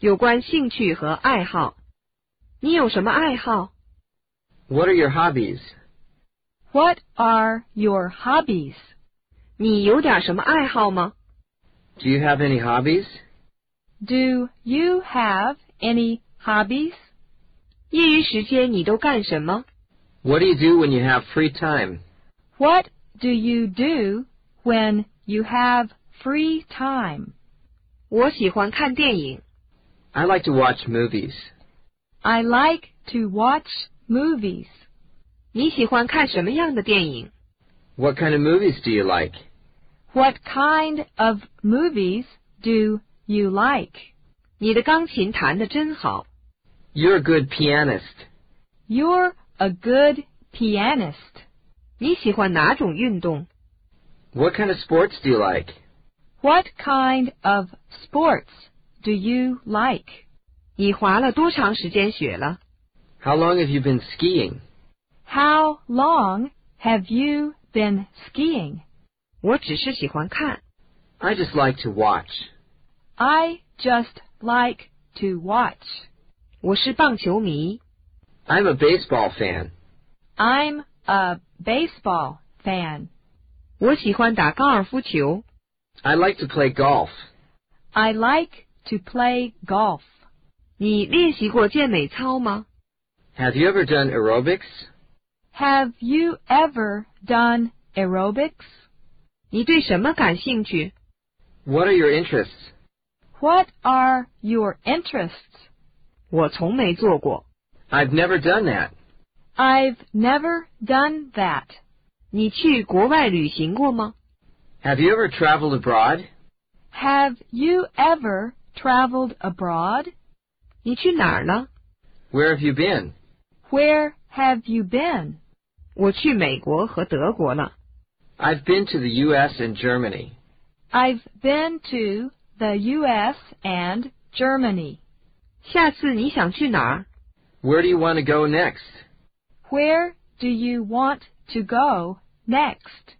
有关兴趣和爱好。你有什么爱好？ What are your hobbies? What are your hobbies? 你有点什么爱好吗？ Do you have any hobbies? Do you have any hobbies? 业余时间你都干什么？ What do you do when you have free time? What do you do when you have free time? 我喜欢看电影。 I like to watch movies. I like to watch movies. 你喜欢看什么样的电影？ What kind of movies do you like? What kind of movies do you like? 你的钢琴弹得真好。 You're a good pianist. You're a good pianist. 你喜欢哪种运动？ What kind of sports do you like? What kind of sports do you like? 你滑了多长时间雪了？ How long have you been skiing? How long have you been skiing? 我只是喜欢看。 I just like to watch. I just like to watch. 我是棒球迷。 I'm a baseball fan. I'm a baseball fan. 我喜欢打高尔夫球。 I like to play golf. I like to play golf. 你练习过健美操吗？ Have you ever done aerobics? Have you ever done aerobics? 你对什么感兴趣？ What are your interests? What are your interests? 我从没做过。 I've never done that. I've never done that. 你去国外旅行过吗？ Have you ever traveled abroad? Have you ever traveled abroad? 你去哪儿了？ Where have you been? Where have you been? 我去美国和德国了。 I've been to the U.S. and Germany. I've been to the U.S. and Germany. 下次你想去哪儿？ Where do you want to go next? Where do you want to go next?